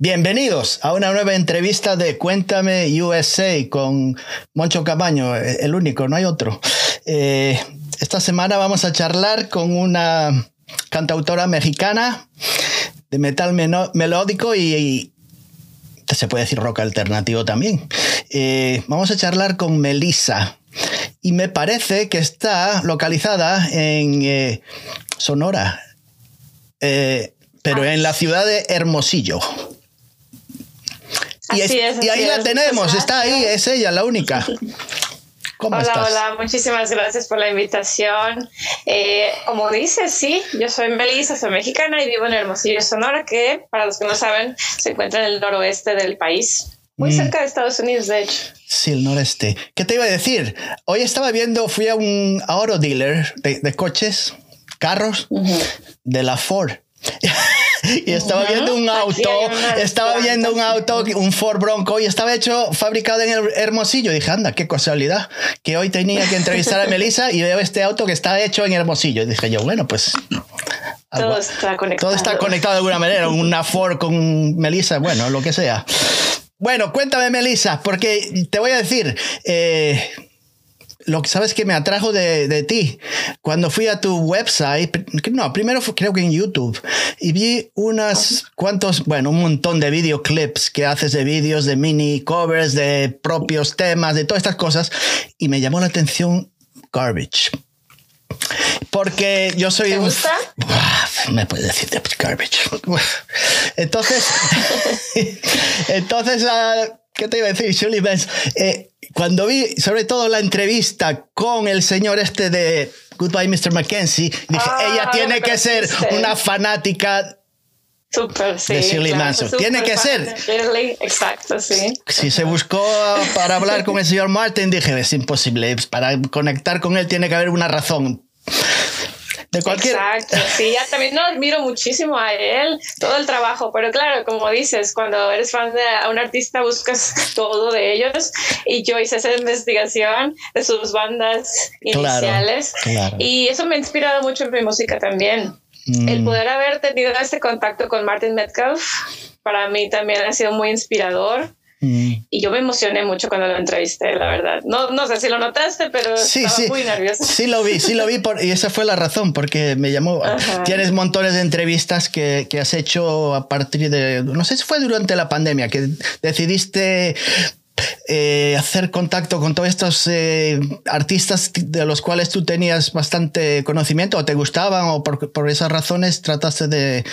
Bienvenidos a una nueva entrevista de Cuéntame USA con Moncho Camaño, el único, no hay otro. Eh, esta semana vamos a charlar con una cantautora mexicana de metal melódico y, se puede decir rock alternativo también. Eh, vamos a charlar con Melissa y me parece que está localizada en eh, Sonora, pero en la ciudad de Hermosillo. Y, ahí la tenemos, está ahí, es ella, la única. hola, hola, muchísimas gracias por la invitación. Eh, como dices, sí, yo soy Melissa, soy mexicana y vivo en Hermosillo, Sonora, que para los que no saben, se encuentra en el noroeste del país. Muy mm. cerca de Estados Unidos, de hecho. Sí, el noreste. ¿Qué te iba a decir? Hoy estaba viendo, fui a un auto dealer de, coches, carros, de la Ford. y estaba viendo un auto, estaba viendo un auto, un Ford Bronco y estaba hecho fabricado en el Hermosillo. dije, anda, qué casualidad, que hoy tenía que entrevistar a Melissa y veo este auto que está hecho en Hermosillo. Y dije yo, bueno, pues todo está conectado. Todo está conectado de alguna manera, una Ford con Melissa, bueno, lo que sea. Bueno, cuéntame, Melissa, porque te voy a decir, eh, lo que sabes que me atrajo de, ti, cuando fui a tu website, no, primero creo que en YouTube, y vi unas cuantos, bueno, un montón de videoclips que haces de vídeos, de mini covers, de propios temas, de todas estas cosas, y me llamó la atención Garbage. Porque yo soy ¿Te gusta? me puedes decir de garbage. Entonces, entonces, ah, ¿qué te iba a decir, Shirley eh, cuando vi sobre todo la entrevista con el señor este de Goodbye Mr. Mackenzie, dije, ah, ella tiene que ser una fanática Super, sí, de Shirley Manson. Tiene que ser. Shirley, exacto, sí. Si se buscó para hablar con el señor Martin, dije, es imposible. Para conectar con él tiene que haber una razón de cualquier... Exacto, sí, ya también no admiro muchísimo a él, todo el trabajo, pero claro, como dices, cuando eres fan de un artista buscas todo de ellos y yo hice esa investigación de sus bandas iniciales y eso me ha inspirado mucho en mi música también. El mm. poder haber tenido este contacto con Martin Metcalf para mí también ha sido muy inspirador Mm. Y yo me emocioné mucho cuando lo entrevisté, la verdad. No, no sé si lo notaste, pero sí, estaba sí. muy nerviosa. Sí lo vi, sí lo vi por, y esa fue la razón, porque me llamó. Tienes montones de entrevistas que, que has hecho a partir de, no sé si fue durante la pandemia, que decidiste eh, hacer contacto con todos estos eh, artistas de los cuales tú tenías bastante conocimiento o te gustaban o por, por esas razones trataste de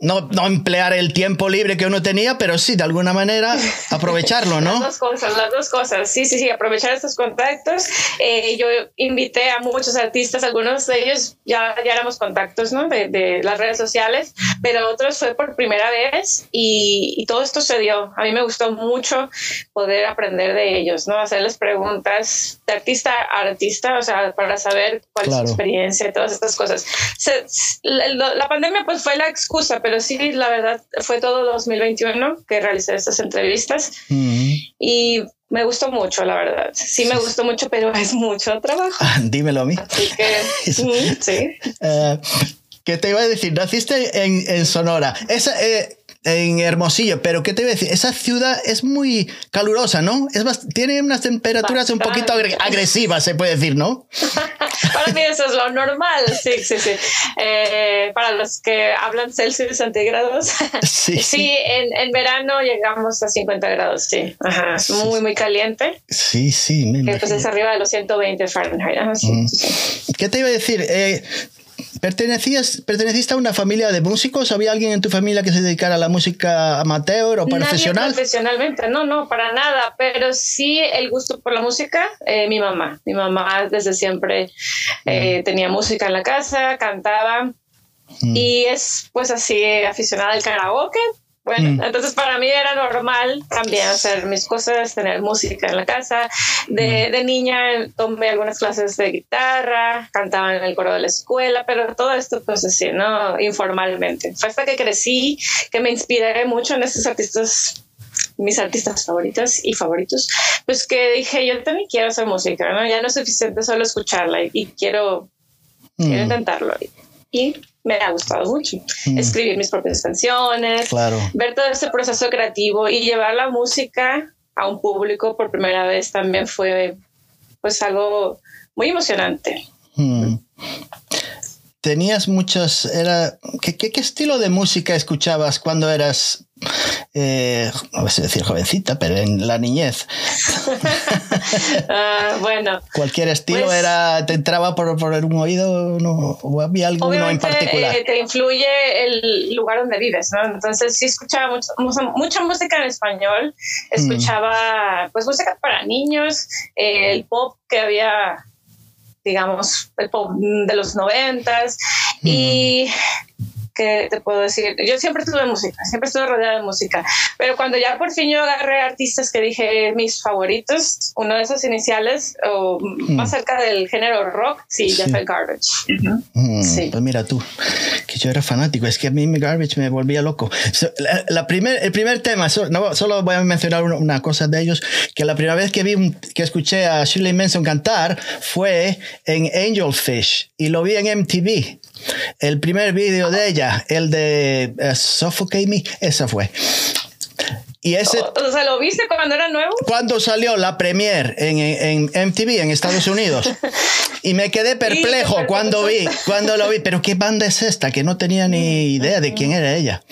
no, no, emplear el tiempo libre que uno tenía, pero sí, de alguna manera aprovecharlo, ¿no? las dos cosas, las dos cosas. Sí, sí, sí, aprovechar estos contactos. Eh, yo invité a muchos artistas, algunos de ellos ya, ya éramos contactos, ¿no? De, de las redes sociales, pero otros fue por primera vez y, y todo esto se dio. A mí me gustó mucho poder aprender de ellos, ¿no? Hacerles preguntas de artista a artista, o sea, para saber cuál es su experiencia y todas estas cosas. la, pandemia pues fue la excusa, pero sí, la verdad, fue todo 2021 que realicé estas entrevistas y me gustó mucho, la verdad. Sí, me gustó mucho, pero es mucho trabajo. Ah, dímelo a mí. Así que, sí. Eh, ¿Qué te iba a decir? Naciste en, en Sonora. Esa, eh, en Hermosillo, pero ¿qué te voy a decir? Esa ciudad es muy calurosa, ¿no? Es tiene unas temperaturas un poquito agresivas, se puede decir, ¿no? para mí eso es lo normal, sí, sí, sí. Eh, para los que hablan Celsius centígrados, sí, sí en, en, verano llegamos a 50 grados, sí. Ajá, es muy, muy caliente. Sí, sí. Me que pues es arriba de los 120 Fahrenheit. Mm. ¿Qué te iba a decir? Eh, ¿Pertenecías, ¿Perteneciste a una familia de músicos? ¿Había alguien en tu familia que se dedicara a la música amateur o profesional? profesionalmente, no, no, para nada, pero sí el gusto por la música, eh, mi mamá. Mi mamá desde siempre eh, tenía música en la casa, cantaba mm. y es pues así aficionada al karaoke, bueno, mm. entonces para mí era normal también hacer mis cosas, tener música en la casa. De, mm. de, niña tomé algunas clases de guitarra, cantaba en el coro de la escuela, pero todo esto pues así, ¿no? Informalmente. Fue hasta que crecí que me inspiré mucho en estos artistas mis artistas favoritos y favoritos, pues que dije, yo también quiero hacer música, ¿no? Ya no es suficiente solo escucharla y, quiero, quiero mm. intentarlo. Y me ha gustado mucho. Mm. Escribir mis propias canciones, ver todo ese proceso creativo y llevar la música a un público por primera vez también fue pues algo muy emocionante. Mm tenías muchos, era, ¿qué, qué, estilo de música escuchabas cuando eras, eh, no sé decir jovencita, pero en la niñez? Ah, bueno. ¿Cualquier estilo pues era, te entraba por, por un oído no, o había alguno en particular? Eh, te influye el lugar donde vives, ¿no? Entonces sí escuchaba mucho, mucha, música en español, mm. escuchaba pues música para niños, eh, el pop que había digamos, el pop de los noventas. Y ¿qué te puedo decir? Yo siempre estuve en música, siempre estuve rodeada de música, pero cuando ya por fin yo agarré artistas que dije mis favoritos, uno de esos iniciales, o más cerca del género rock, sí, ya fue Garbage. sí. Pues mira tú, que yo era fanático, es que a mí Garbage me volvía loco. La, primer, el primer tema, no, solo voy a mencionar una, cosa de ellos, que la primera vez que vi, que escuché a Shirley Manson cantar fue en Angel Fish y lo vi en MTV. El primer vídeo de ella, el de uh, Suffocate Me, esa fue. Y ese, o, sea, ¿lo viste cuando era nuevo? Cuando salió la premier en, en, MTV en Estados Unidos. y me quedé perplejo cuando vi, cuando lo vi. Pero ¿qué banda es esta? Que no tenía ni idea de quién era ella.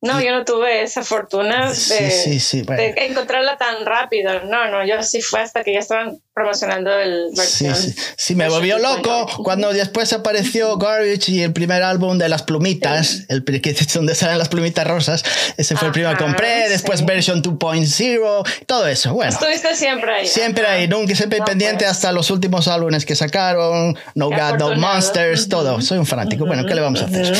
No, yo no tuve esa fortuna de, encontrarla tan rápido. No, no, yo sí fue hasta que ya estaban promocionando el versión. Sí, sí. me volvió loco cuando después apareció Garbage y el primer álbum de las plumitas, el que es donde salen las plumitas rosas. Ese fue el primero que compré. Después version 2.0, todo eso. Bueno, estuviste siempre ahí. Siempre ahí, nunca siempre pendiente hasta los últimos álbumes que sacaron, No God, No Monsters, todo. Soy un fanático. Bueno, ¿qué le vamos a hacer?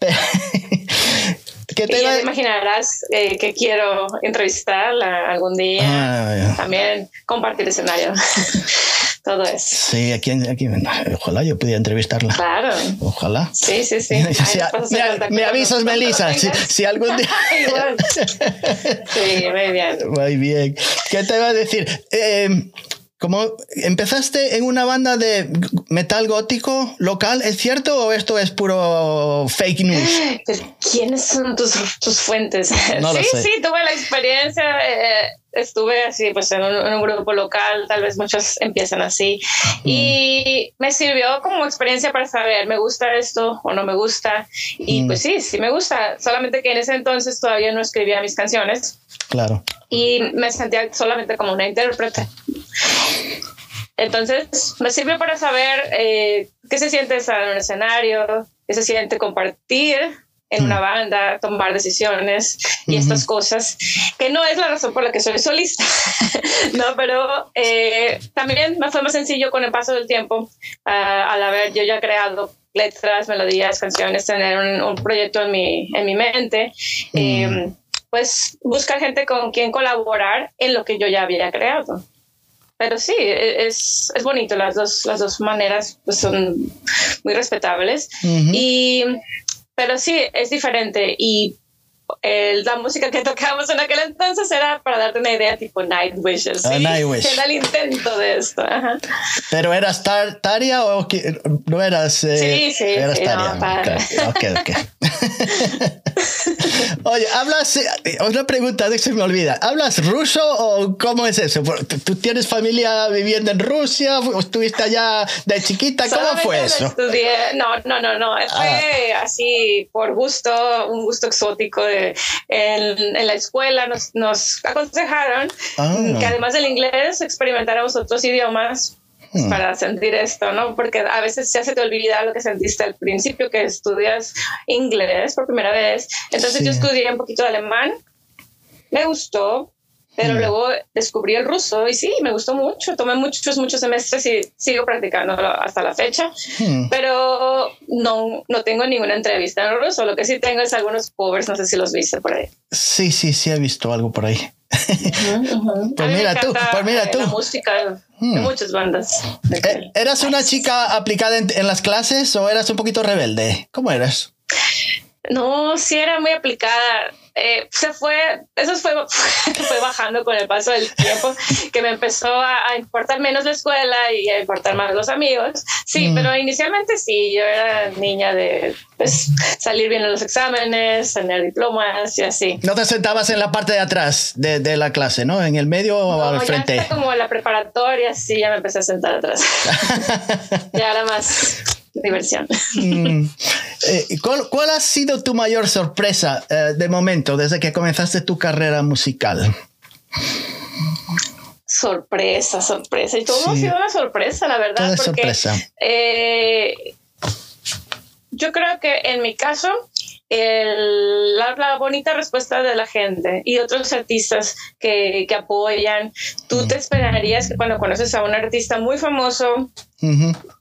¿Qué te y ya te imaginarás eh, que quiero entrevistar algún día. Ah, También compartir escenario. Todo eso. Sí, aquí, aquí, ojalá yo pudiera entrevistarla. Claro. Ojalá. Sí, sí, sí. me avisas, Melissa, si, algún día. sí, muy bien. Muy bien. ¿Qué te iba a decir? Eh, como empezaste en una banda de metal gótico local, ¿es cierto o esto es puro fake news? ¿Quiénes son tus, tus fuentes? sí, sí, tuve la experiencia. Eh, estuve así, pues en un, grupo local, tal vez muchos empiezan así. Y me sirvió como experiencia para saber, ¿me gusta esto o no me gusta? Y pues sí, sí me gusta. Solamente que en ese entonces todavía no escribía mis canciones. Claro. Y me sentía solamente como una intérprete. Entonces, me sirve para saber eh, qué se siente estar en un escenario, qué se siente compartir en una mm. banda, tomar decisiones y estas cosas, que no es la razón por la que soy solista, no, pero eh, también me fue más sencillo con el paso del tiempo, ah, al haber yo ya creado letras, melodías, canciones, tener un, proyecto en mi, en mi mente. Eh, pues buscar gente con quien colaborar en lo que yo ya había creado pero sí, e, es, es, bonito, las dos, las dos maneras pues, son muy respetables. y, pero sí, es diferente. Y la música que tocábamos en aquel entonces era para darte una idea tipo Night Wishes. Ah, era el intento de esto. ¿Pero eras Taria o no eras? Eh, sí, sí. Eras Taria. ok, ok. Oye, hablas. Eh, otra pregunta, de que se me olvida. ¿Hablas ruso o cómo es eso? ¿Tú tienes familia viviendo en Rusia? ¿O estuviste allá de chiquita? ¿Cómo fue eso? Estudié. No, no, no, no. Fue ah. así por gusto, un gusto exótico de en, la escuela nos, aconsejaron ah. que además del inglés experimentáramos otros idiomas hmm. para sentir esto, ¿no? Porque a veces ya se te olvida lo que sentiste al principio, que estudias inglés por primera vez. Entonces yo estudié un poquito de alemán, me gustó, pero luego descubrí el ruso y sí, me gustó mucho. Tomé muchos, muchos semestres y sigo practicando hasta la fecha. Hmm. Pero no, no tengo ninguna entrevista en ruso. Lo que sí tengo es algunos covers, no sé si los viste por ahí. Sí, sí, sí he visto algo por ahí. pues mira tú, pues mira tú. Música de hmm. muchas bandas. Eh, ¿Eras una chica aplicada en, en las clases o eras un poquito rebelde? ¿Cómo eras? No, sí era muy aplicada eh, se fue, eso fue, fue bajando con el paso del tiempo, que me empezó a, importar menos la escuela y a importar más los amigos. Sí, mm. pero inicialmente sí, yo era niña de pues, salir bien en los exámenes, tener diplomas y así. ¿No te sentabas en la parte de atrás de, de la clase, no? ¿En el medio o al frente? Ya como en la preparatoria, sí, ya me empecé a sentar atrás. ya era más diversión. Mm. Eh, ¿cuál, ha sido tu mayor sorpresa eh, de momento desde que comenzaste tu carrera musical? Sorpresa, sorpresa. Y todo ha sido una sorpresa, la verdad. Todo sorpresa. Eh, yo creo que en mi caso, la, bonita respuesta de la gente y otros artistas que, apoyan, tú te esperarías que cuando conoces a un artista muy famoso,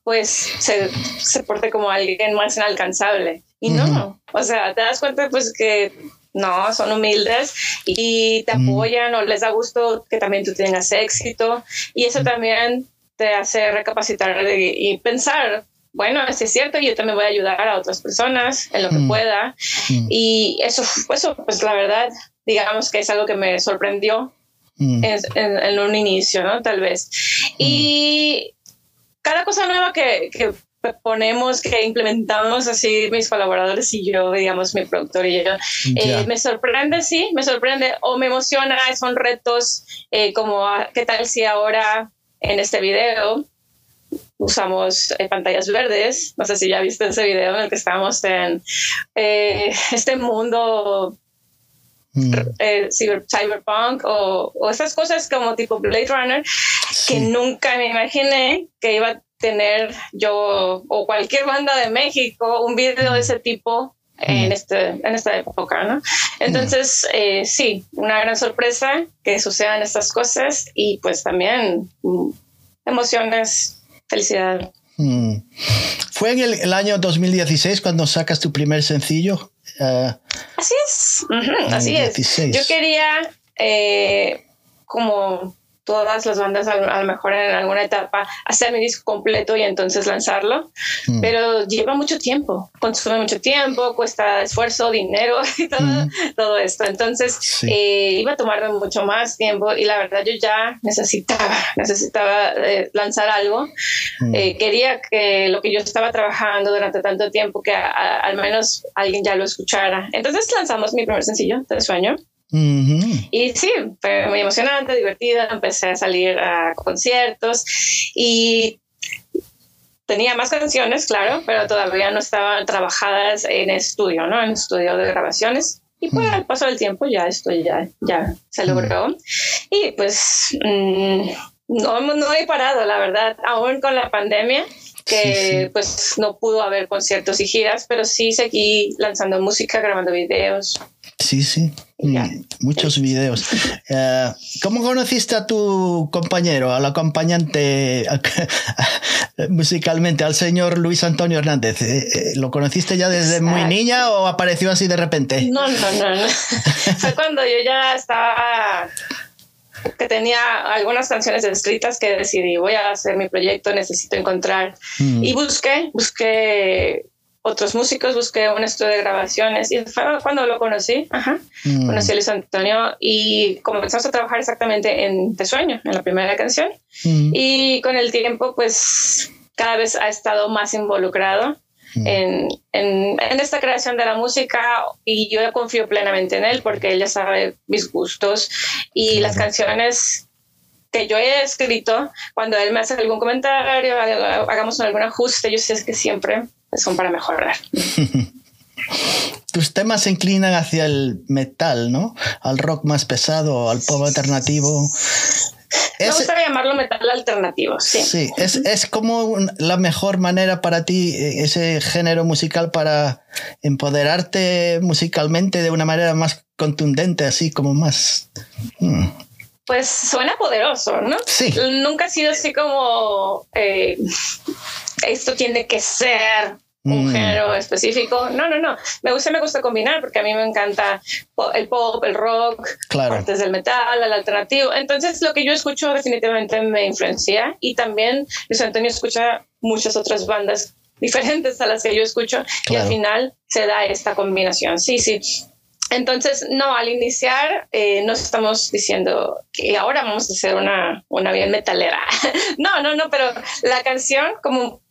pues se, se, porte como alguien más inalcanzable. Y no, o sea, te das cuenta pues que no, son humildes y te apoyan o les da gusto que también tú tengas éxito y eso también te hace recapacitar y pensar bueno, si es cierto, yo también voy a ayudar a otras personas en lo que mm. pueda. Mm. Y eso, eso, pues la verdad, digamos que es algo que me sorprendió mm. en, un inicio, ¿no? Tal vez. Y cada cosa nueva que, que ponemos, que implementamos así mis colaboradores y yo, digamos, mi productor y yo, eh, me sorprende, sí, me sorprende o me emociona, son retos eh, como, ah, ¿qué tal si ahora en este video usamos eh, pantallas verdes. No sé si ya viste ese video en el que estamos en eh, este mundo mm. eh, cyberpunk o, o, esas cosas como tipo Blade Runner que nunca me imaginé que iba a tener yo o cualquier banda de México un video de ese tipo en, mm. este, en esta época, ¿no? Entonces, sí, una gran sorpresa que sucedan estas cosas y pues también mm, emociones Felicidad. Mm. ¿Fue en el, año 2016 cuando sacas tu primer sencillo? Uh, así es, así es. Yo quería eh, como todas las bandas a, lo mejor en alguna etapa hacer mi disco completo y entonces lanzarlo, mm. pero lleva mucho tiempo, consume mucho tiempo, cuesta esfuerzo, dinero y todo, mm. todo esto. Entonces eh, iba a tomarme mucho más tiempo y la verdad yo ya necesitaba, necesitaba eh, lanzar algo. Mm. Eh, quería que lo que yo estaba trabajando durante tanto tiempo, que al menos alguien ya lo escuchara. Entonces lanzamos mi primer sencillo de sueño. Y sí, fue muy emocionante, divertido. Empecé a salir a conciertos y tenía más canciones, claro, pero todavía no estaban trabajadas en estudio, ¿no? En estudio de grabaciones. Y pues al paso del tiempo ya esto ya, ya se logró. Y pues mm, no, no he parado, la verdad, aún con la pandemia que pues no pudo haber conciertos y giras, pero sí seguí lanzando música, grabando videos. Sí, sí, mm, muchos videos. Eh, ¿Cómo conociste a tu compañero, al acompañante musicalmente, al señor Luis Antonio Hernández? Eh, eh, ¿Lo conociste ya desde muy niña o apareció así de repente? No, no, no. no. Fue cuando yo ya estaba que tenía algunas canciones escritas que decidí, voy a hacer mi proyecto, necesito encontrar. Mm. Y busqué, busqué otros músicos, busqué un estudio de grabaciones y fue cuando lo conocí. Ajá. Mm. Conocí a Luis Antonio y comenzamos a trabajar exactamente en Te Sueño, en la primera canción. Mm. Y con el tiempo, pues cada vez ha estado más involucrado en, en, esta creación de la música y yo confío plenamente en él porque él ya sabe mis gustos y las canciones que yo he escrito, cuando él me hace algún comentario, hagamos algún ajuste, yo sé que siempre son para mejorar. Tus temas se inclinan hacia el metal, ¿no? Al rock más pesado, al pop alternativo. Me gusta llamarlo metal alternativo, sí. Sí, es, es, como la mejor manera para ti, eh, ese género musical, para empoderarte musicalmente de una manera más contundente, así como más... Hmm. Pues suena poderoso, ¿no? Sí. Nunca ha sido así como... Eh, esto tiene que ser un mm. género específico. No, no, no. Me gusta, me gusta combinar porque a mí me encanta el pop, el rock, claro. partes del metal, el alternativo. Entonces, lo que yo escucho definitivamente me influencia y también Luis Antonio escucha muchas otras bandas diferentes a las que yo escucho y al final se da esta combinación. Sí, sí. Entonces, no, al iniciar eh, no estamos diciendo que ahora vamos a hacer una, una bien metalera. no, no, no, pero la canción, como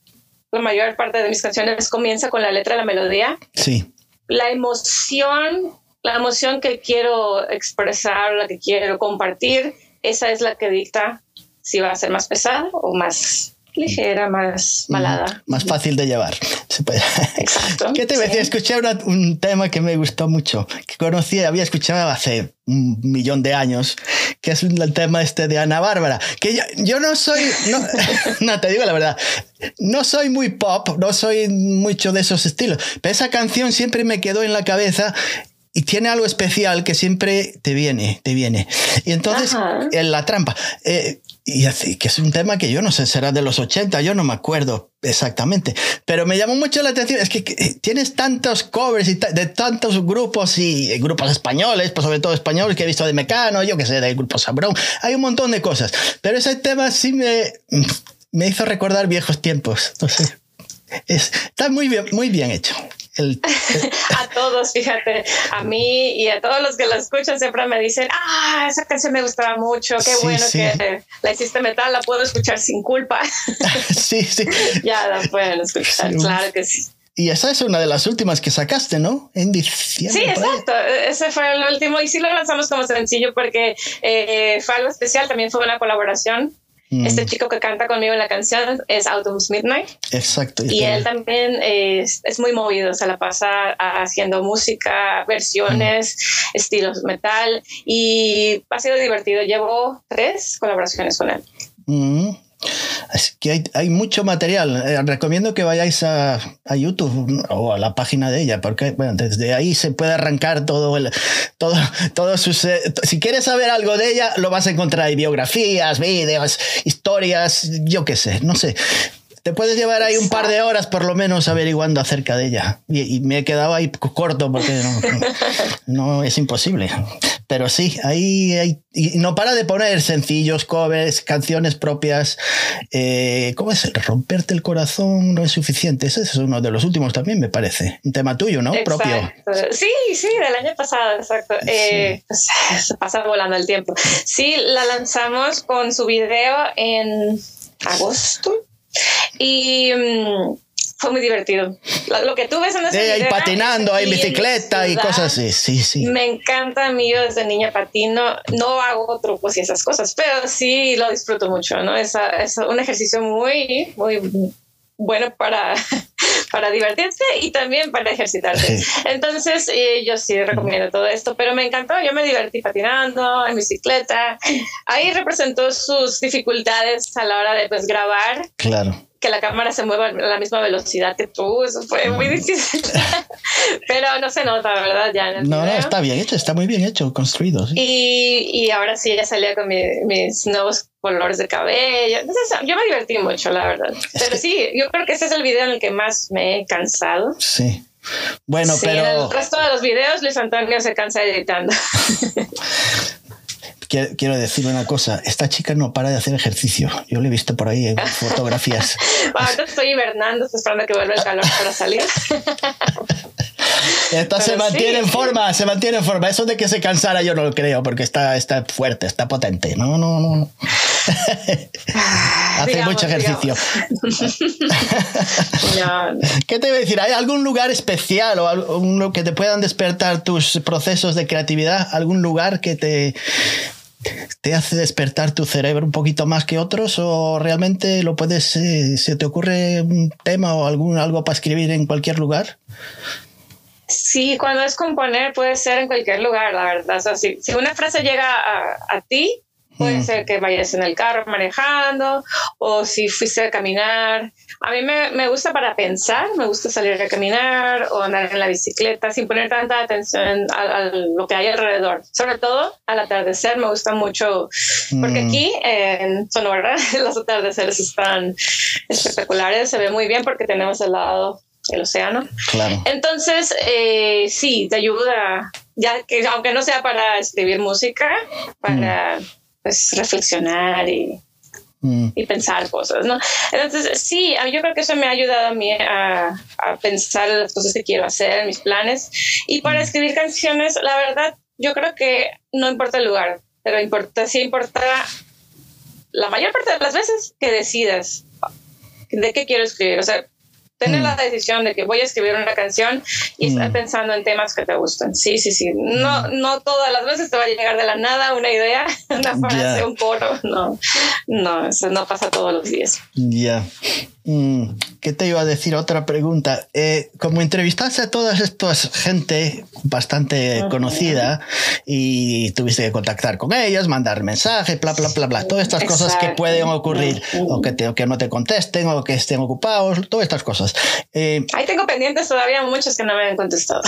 la mayor parte de mis canciones, comienza con la letra, la melodía. Sí. La emoción, la emoción que quiero expresar, la que quiero compartir, esa es la que dicta si va a ser más pesada o más ligera, más malada. Más fácil de llevar. Exacto. ¿Qué te sí. decía? Escuché un tema que me gustó mucho, que conocí, había escuchado hace un millón de años, que es el tema este de Ana Bárbara, que yo, yo no soy, no, no, te digo la verdad, no soy muy pop, no soy mucho de esos estilos, pero esa canción siempre me quedó en la cabeza y tiene algo especial que siempre te viene, te viene. Y entonces, en la trampa. Eh, y así, que es un tema que yo no sé, será de los 80, yo no me acuerdo exactamente, pero me llamó mucho la atención, es que, que tienes tantos covers y de tantos grupos y grupos españoles, pues sobre todo españoles que he visto de Mecano, yo que sé, del grupo Sabrón, hay un montón de cosas, pero ese tema sí me, me hizo recordar viejos tiempos, no sé. Es, está muy bien, muy bien hecho. El, el... a todos, fíjate, a mí y a todos los que la escuchan siempre me dicen, ah, esa canción me gustaba mucho, qué sí, bueno sí. que la hiciste metal, la puedo escuchar sin culpa. sí, sí. ya la pueden escuchar, sí. claro que sí. Y esa es una de las últimas que sacaste, ¿no? En diciembre. Sí, exacto. Ese fue el último y sí lo lanzamos como sencillo porque eh, fue algo especial. También fue una colaboración Mm. Este chico que canta conmigo en la canción es Autumn's Midnight. Exacto. Y él también es, es, muy movido, se la pasa haciendo música, versiones, mm. estilos metal y ha sido divertido. Llevo tres colaboraciones con él. Mm. Es que hay, mucho material. Eh, recomiendo que vayáis a, a, YouTube o a la página de ella, porque bueno, desde ahí se puede arrancar todo el, todo, todo. Eh, si quieres saber algo de ella, lo vas a encontrar. Hay biografías, vídeos, historias, yo qué sé, no sé. Te puedes llevar ahí un par de horas por lo menos averiguando acerca de ella. Y, y me he quedado ahí corto porque no, no es imposible. Pero sí, ahí hay, y no para de poner sencillos, covers, canciones propias. Eh, ¿Cómo es? Romperte el corazón no es suficiente. Ese es uno de los últimos también, me parece. Un tema tuyo, ¿no? Exacto. Propio. Sí, sí, del año pasado, exacto. Sí. Eh, pues, se pasa volando el tiempo. Sí, la lanzamos con su video en agosto. Y um, fue muy divertido. Lo, lo, que tú ves en ese video, ahí patinando, en bicicleta y cosas así. Sí, sí. Me encanta a mí, yo desde niña patino. No hago trucos y esas cosas, pero sí lo disfruto mucho, ¿no? Es, es un ejercicio muy, muy bueno para, para divertirse y también para ejercitarse. Entonces, eh, yo sí recomiendo todo esto, pero me encantó. Yo me divertí patinando, en bicicleta. Ahí representó sus dificultades a la hora de pues, grabar. Claro que la cámara se mueva a la misma velocidad que tú, eso fue muy difícil. Pero no se nota, ¿verdad? Ya no, no, está bien hecho, está muy bien hecho, construido. Sí. Y, y, ahora sí, ya salía con mi, mis nuevos colores de cabello. Entonces, yo me divertí mucho, la verdad. Pero sí, yo creo que ese es el video en el que más me he cansado. Sí. Bueno, sí, pero. En el resto de los videos, Luis Antonio se cansa editando. quiero decir una cosa, esta chica no para de hacer ejercicio. Yo le he visto por ahí en fotografías. Ahora estoy hibernando, estoy esperando que vuelva el calor para salir. Esta Pero se mantiene sí, en forma, se mantiene en forma. Eso de que se cansara yo no lo creo, porque está, está fuerte, está potente. No, no, no. Hace digamos, mucho ejercicio. no. ¿Qué te iba a decir? ¿Hay algún lugar especial o algún que te puedan despertar tus procesos de creatividad? ¿Algún lugar que te, te hace despertar tu cerebro un poquito más que otros o realmente lo puedes eh, se te ocurre un tema o algún algo para escribir en cualquier lugar Sí, cuando es componer puede ser en cualquier lugar, la verdad. O sea, si, si, una frase llega a, a ti, puede mm. ser que vayas en el carro manejando o si fuiste a caminar. A mí me, me, gusta para pensar, me gusta salir a caminar o andar en la bicicleta sin poner tanta atención a, a lo que hay alrededor. Sobre todo al atardecer me gusta mucho, porque mm. aquí en Sonora los atardeceres están espectaculares, se ve muy bien porque tenemos el lado el océano. Claro. Entonces, eh, sí, te ayuda, ya que aunque no sea para escribir música, para mm. Pues, reflexionar y mm. y pensar cosas, ¿no? Entonces, sí, yo creo que eso me ha ayudado a mí a, pensar las cosas que quiero hacer, mis planes. Y para mm. escribir canciones, la verdad, yo creo que no importa el lugar, pero importa, sí importa la mayor parte de las veces que decidas de qué quiero escribir. O sea, tener mm. la decisión de que voy a escribir una canción y estar mm. pensando en temas que te gustan. Sí, sí, sí. No, mm. no todas las veces te va a llegar de la nada una idea, una frase, un coro. No, no, eso no pasa todos los días. Ya. ¿Qué te iba a decir? Otra pregunta. Eh, como entrevistaste a toda esta gente bastante conocida y tuviste que contactar con ellos, mandar mensajes, bla, bla, bla, bla, todas estas cosas que pueden ocurrir, o que, que no te contesten, o que estén ocupados, todas estas cosas. Eh, Ahí tengo pendientes todavía muchos que no me han contestado.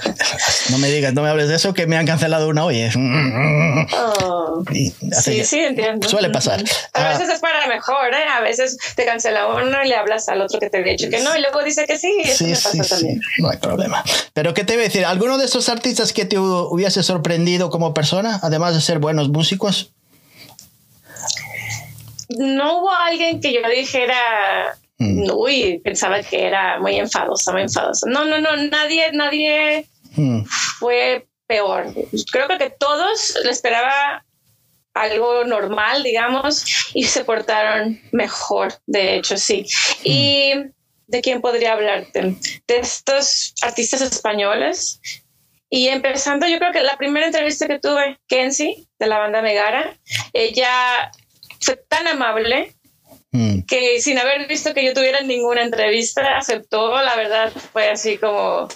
no me digas, no me hables de eso, que me han cancelado una hoy. Oh. sí, sí, entiendo. Suele pasar. A veces ah. es para mejor, ¿eh? A veces te cancela uno y le hablas al otro que te había dicho que no y luego dice que sí. Eso sí, pasa sí, también. No hay problema. Pero ¿qué te voy a decir? ¿Alguno de esos artistas que te hubiese sorprendido como persona, además de ser buenos músicos? No hubo alguien que yo dijera, mm. uy, pensaba que era muy enfadosa, muy enfadosa. No, no, no, nadie, nadie mm. fue peor. Creo que todos le esperaba algo normal, digamos, y se portaron mejor, de hecho, sí. ¿Y de quién podría hablarte? De estos artistas españoles. Y empezando, yo creo que la primera entrevista que tuve, Kenzie, de la banda Megara, ella fue tan amable mm. que sin haber visto que yo tuviera ninguna entrevista, aceptó, la verdad, fue así como...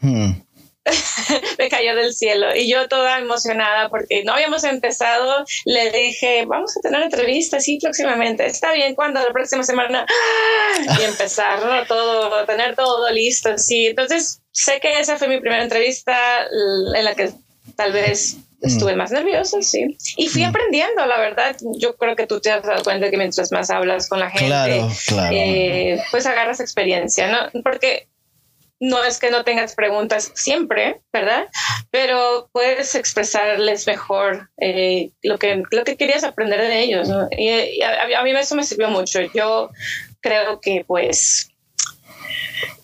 Mm. me cayó del cielo y yo toda emocionada porque no habíamos empezado, le dije, vamos a tener entrevista, sí, próximamente, está bien, cuando la próxima semana y empezar, todo, tener todo listo, sí, entonces sé que esa fue mi primera entrevista en la que tal vez estuve mm. más nerviosa, sí. Y fui mm. aprendiendo, la verdad. Yo creo que tú te has dado cuenta que mientras más hablas con la gente, eh, pues agarras experiencia, ¿no? Porque no es que no tengas preguntas siempre, ¿verdad? Pero puedes expresarles mejor eh, lo, que, lo que querías aprender de ellos. Y, a, mí eso me sirvió mucho. Yo creo que pues...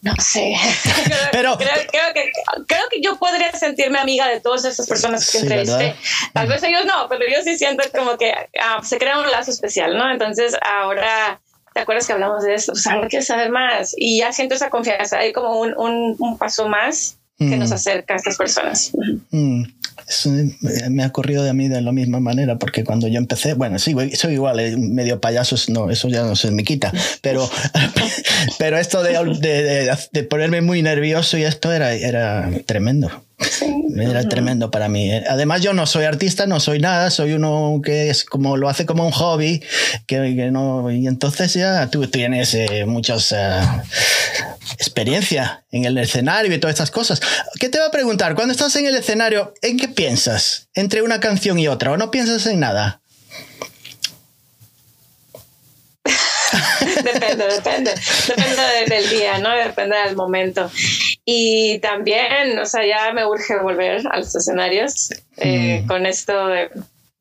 No sé. Pero creo, que, creo que yo podría sentirme amiga de todas esas personas que entrevisté. Tal vez ellos no, pero yo sí siento como que ah, se crea un lazo especial, ¿no? Entonces ahora ¿te acuerdas que hablamos de esto? Pues ahora quiero saber más. Y ya siento esa confianza. Hay como un, un, un paso más que nos mm. acerca a estas personas. Mm. Me ha ocurrido de mí de la misma manera, porque cuando yo empecé, bueno, sí, soy igual, eh, medio payasos, no, eso ya no se me quita, pero, pero esto de, de, de, ponerme muy nervioso y esto era, era tremendo. Era tremendo para mí. ¿eh? Además, yo no soy artista, no soy nada, soy uno que es como lo hace como un hobby, que, no, y entonces ya tú tienes eh, muchas eh, experiencia en el escenario y todas estas cosas. ¿Qué te va a preguntar? Cuando estás en el escenario, ¿en qué piensas entre una canción y otra? ¿O no piensas en nada? depende, depende. Depende del día, ¿no? Depende del momento. Y también, o sea, ya me urge volver a los escenarios eh, mm. con esto de,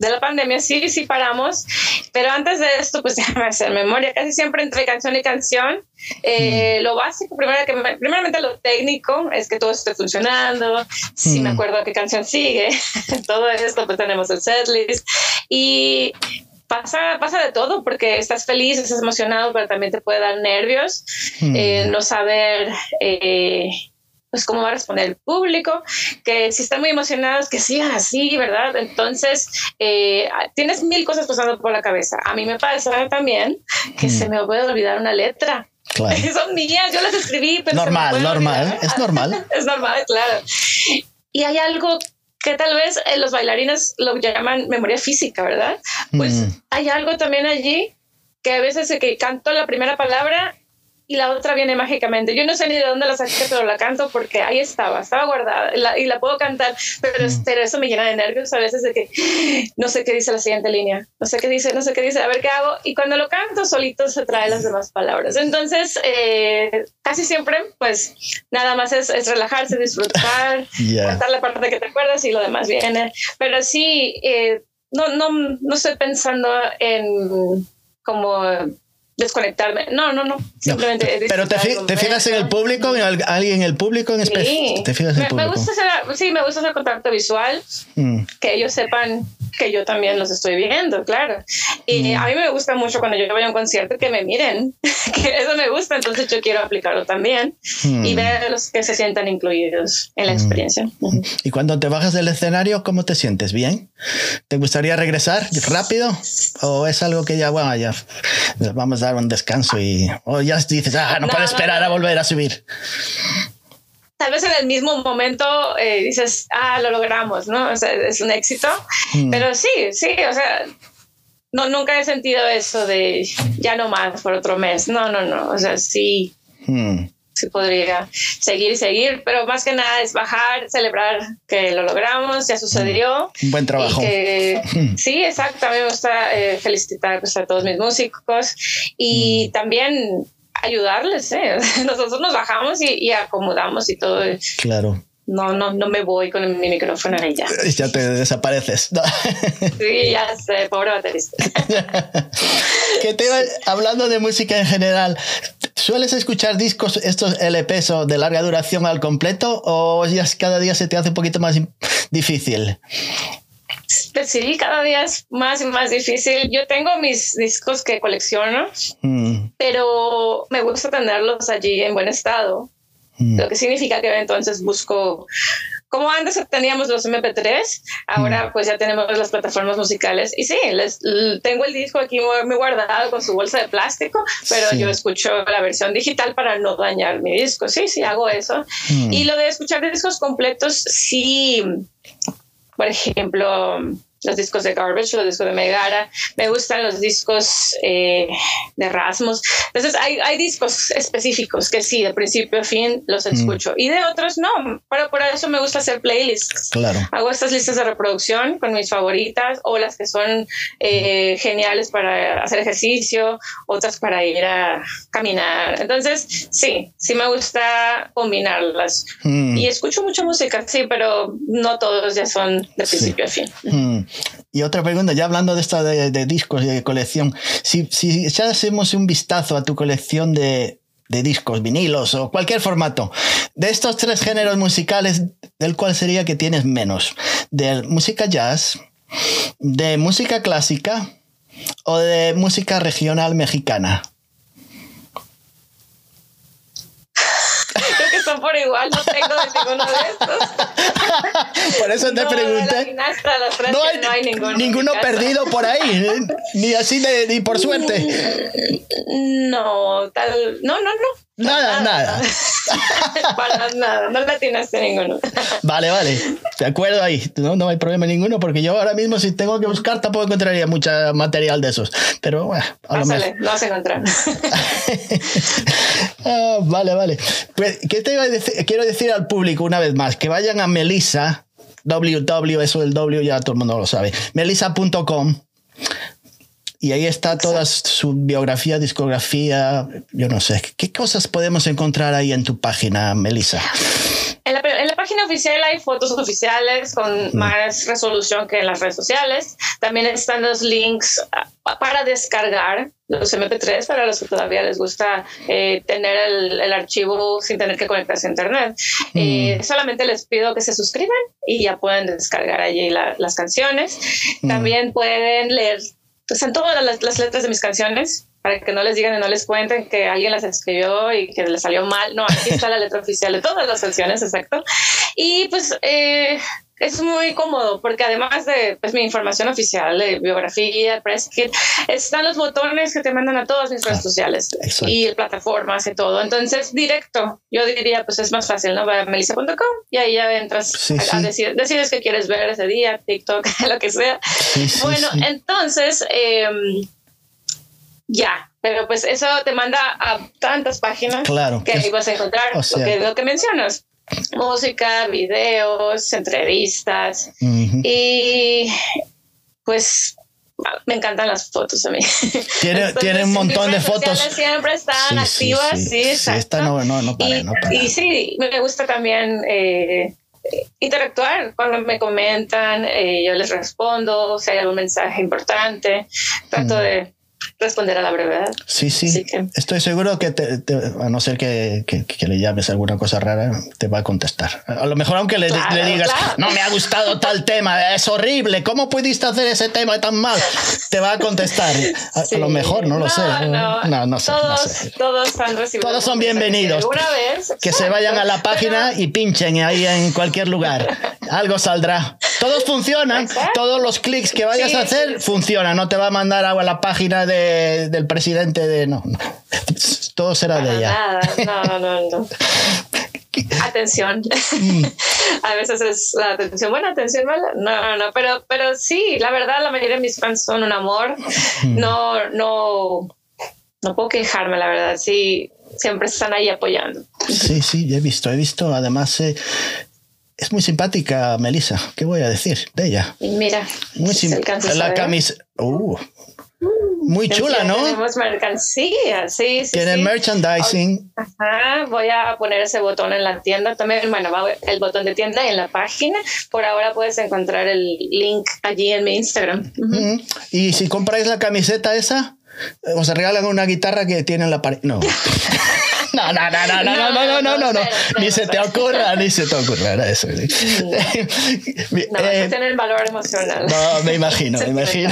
de, la pandemia. Sí, sí paramos, pero antes de esto, pues déjame hacer memoria. Casi siempre entre canción y canción. Eh, mm. Lo básico, primero que, primeramente lo técnico, es que todo esté funcionando. Si me mm. acuerdo qué canción sigue, todo esto, pues tenemos el setlist. Y pasa, pasa de todo porque estás feliz, estás emocionado, pero también te puede dar nervios, eh, no saber eh, pues cómo va a responder el público, que si están muy emocionados, que sigan así, ¿verdad? Entonces, eh, tienes mil cosas pasando por la cabeza. A mí me pasa también que se me puede olvidar una letra. Claro. Son mías, yo las escribí. Pero normal, normal, es normal. es normal, claro. Y hay algo que tal vez eh, los bailarines lo llaman memoria física, ¿verdad? Pues mm. hay algo también allí que a veces que canto la primera palabra y la otra viene mágicamente. Yo no sé ni de dónde la saqué, pero la canto porque ahí estaba, estaba guardada y la puedo cantar, pero, mm. pero, eso me llena de nervios a veces de que no sé qué dice la siguiente línea, no sé qué dice, no sé qué dice, a ver qué hago. Y cuando lo canto, solito se trae las demás palabras. Entonces, eh, casi siempre, pues nada más es, es relajarse, disfrutar, cantar la parte que te acuerdas y lo demás viene. Pero sí, eh, no, no, no estoy pensando en como desconectarme. No, no, no. Simplemente. pero te, te, fijas en el público, en alguien en el público en específico. Sí. ¿Te fijas en el público? Me gusta hacer, sí, me gusta hacer contacto visual, mm. que ellos sepan que yo también los estoy viendo, claro. Y mm. a mí me gusta mucho cuando yo voy a un concierto que me miren, que eso me gusta, entonces yo quiero aplicarlo también y mm. ver a los que se sientan incluidos en la experiencia. Y cuando te bajas del escenario, ¿cómo te sientes? ¿Bien? ¿Te gustaría regresar rápido? ¿O es algo que ya, bueno, ya vamos a dar un descanso y o ya dices, ah, no, puedo esperar a volver a subir? Tal vez en el mismo momento eh, dices, ah, lo logramos, ¿no? O sea, es un éxito. Mm. Pero sí, sí, o sea, no, nunca he sentido eso de ya no más por otro mes. No, no, no. O sea, sí. Mm sí podría seguir y seguir, pero más que nada es bajar, celebrar que lo logramos, ya sucedió. Un buen trabajo. sí, exacto, a mí me gusta eh, felicitar pues, a todos mis músicos y mm. también ayudarles. ¿eh? Nosotros nos bajamos y, y acomodamos y todo. Claro no, no, no me voy con mi micrófono y ya. Ya te desapareces. Sí, ya sé, pobre baterista. que te hablando de música en general, ¿sueles escuchar discos, estos LPs o de larga duración al completo o ya cada día se te hace un poquito más difícil? Pues sí, cada día es más y más difícil. Yo tengo mis discos que colecciono, mm. pero me gusta tenerlos allí en buen estado. Mm. Lo que significa que entonces busco, como antes teníamos los MP3, ahora mm. pues ya tenemos las plataformas musicales. Y sí, les, tengo el disco aquí muy guardado con su bolsa de plástico, pero yo escucho la versión digital para no dañar mi disco. Sí, sí, hago eso. Mm. Y lo de escuchar discos completos, sí, por ejemplo los discos de Garbage, los discos de Megara, me gustan los discos eh, de Rasmus. Entonces hay, hay, discos específicos que sí, de principio a fin los mm. escucho y de otros no, pero por eso me gusta hacer playlists. Claro. Hago estas listas de reproducción con mis favoritas o las que son eh, geniales para hacer ejercicio, otras para ir a caminar. Entonces sí, sí me gusta combinarlas. Mm. Y escucho mucha música, sí, pero no todos ya son de principio a fin. Mm. Y otra pregunta, ya hablando de esto de, discos y de colección, si, si ya hacemos un vistazo a tu colección de, discos, vinilos o cualquier formato, de estos tres géneros musicales, ¿del cuál sería que tienes menos? ¿De música jazz? ¿De música clásica? ¿O de música regional mexicana? Por igual, no tengo de ninguno de estos. Por eso te pregunté. no, hay, no hay ninguno, ninguno perdido por ahí, ¿eh? ni así de, ni por suerte. No, tal, no, no, no. Nada, nada. Para nada, no la tienes ninguno. Vale, vale. De acuerdo ahí. No, no hay problema ninguno porque yo ahora mismo si tengo que buscar tampoco encontraría mucho material de esos. Pero bueno, a lo mejor. lo vas a encontrar. ah, vale, vale. Pues, ¿qué te iba a decir? Quiero decir al público una vez más que vayan a Melissa, www, eso del W ya todo el mundo lo sabe, melissa.com y ahí está toda su biografía, discografía, yo no sé. ¿Qué cosas podemos encontrar ahí en tu página, Melissa? En la, página oficial hay fotos oficiales con mm. más resolución que en las redes sociales. También están los links ah, para descargar los MP3 para los que todavía les gusta eh, tener el, archivo sin tener que conectarse a Internet. Mm. Eh, solamente les pido que se suscriban y ya pueden descargar allí las canciones. Mm. También pueden leer están todas las, las, letras de mis canciones para que no les digan y no les cuenten que alguien las escribió y que les salió mal. No, aquí está la letra oficial de todas las canciones, exacto. Y pues eh, es muy cómodo porque además de pues, mi información oficial de biografía, press kit, están los botones que te mandan a todas mis redes ah, sociales y plataformas y todo. Entonces, directo, yo diría, pues es más fácil, ¿no? Va a melissa.com y ahí ya entras a, decir, decides qué quieres ver ese día, TikTok, lo que sea. bueno, entonces, em, ya, pero pues eso te manda a tantas páginas que ahí vas a encontrar lo, que, lo que mencionas música, videos, entrevistas y pues me encantan las fotos a mí. Tiene, tiene un montón de fotos. Siempre están activas, sí, sí, no, no, no, para, y, no para. y, sí, me gusta también eh, interactuar cuando me comentan, eh, yo les respondo, si hay algún mensaje importante, trato mm. de responder a la brevedad. Sí, sí. Estoy seguro que, a no ser que, que, le llames alguna cosa rara, te va a contestar. A lo mejor aunque le, le digas, no me ha gustado tal tema, es horrible, ¿cómo pudiste hacer ese tema tan mal? Te va a contestar. A, lo mejor, no lo sé. No, no, sé, todos, Todos han recibido. Todos son bienvenidos. Una vez. Que se vayan a la página y pinchen ahí en cualquier lugar. Algo saldrá. Todos funcionan, todos los clics que vayas a hacer funcionan. No te va a mandar a la página de, del presidente de. No, todo será de ella. Nada, no, no, no. atención. Mm. a veces es la atención buena, atención mala. No, no, pero, pero sí, la verdad, la mayoría de mis fans son un amor. Mm. No, no, no puedo quejarme, la verdad. Sí, siempre están ahí apoyando. Sí, sí, he visto, he visto. Además, eh, es muy simpática, Melissa. ¿Qué voy a decir de ella? Mira, muy simpática. La camisa. Uh, muy chula, ¿no? Tenemos mercancía, sí, sí. Tiene merchandising. Ajá, voy a poner ese botón en la tienda también. Bueno, va el botón de tienda en la página. Por ahora puedes encontrar el link allí en mi Instagram. Y si compráis la camiseta esa, os regalan una guitarra que tiene en la pared. No. No, no, no, no, no, no, no, no, no, Ni se te ocurra, ni se te ocurra eso. No, eh, tener valor emocional. No, me imagino, me imagino.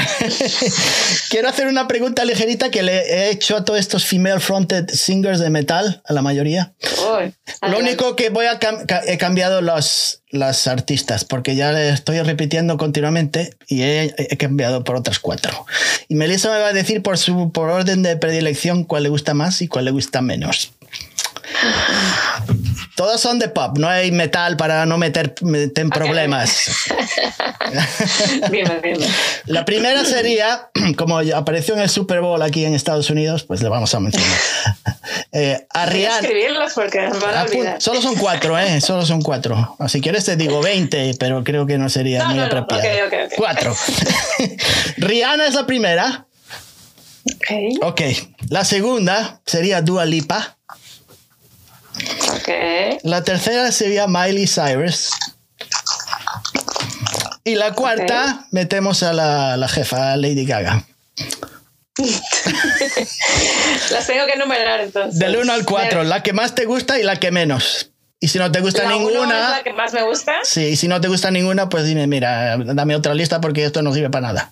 Quiero hacer una pregunta ligerita que le he hecho a todos estos female fronted singers de metal, a la mayoría. Lo único que voy a he cambiado los, las artistas, porque ya le estoy repitiendo continuamente y he, he, cambiado por otras cuatro. Y Melissa me va a decir por su por orden de predilección cuál le gusta más y cuál le gusta menos. Todos son de pop, no hay metal para no meter, en problemas. La primera sería, como apareció en el Super Bowl aquí en Estados Unidos, pues le vamos a mencionar. Eh, a porque Solo son cuatro, ¿eh? Solo son cuatro. Si quieres te digo 20, pero creo que no sería muy apropiado. cuatro. Rihanna es la primera. Ok. Ok. La segunda sería Dua Lipa. La tercera sería Miley Cyrus. Y la cuarta metemos a la, jefa, Lady Gaga. Las tengo que numerar entonces. Del 1 al 4, la que más te gusta y la que menos. Y si no te gusta ninguna. la que más me gusta. Sí, y si no te gusta ninguna, pues dime, mira, dame otra lista porque esto no sirve para nada.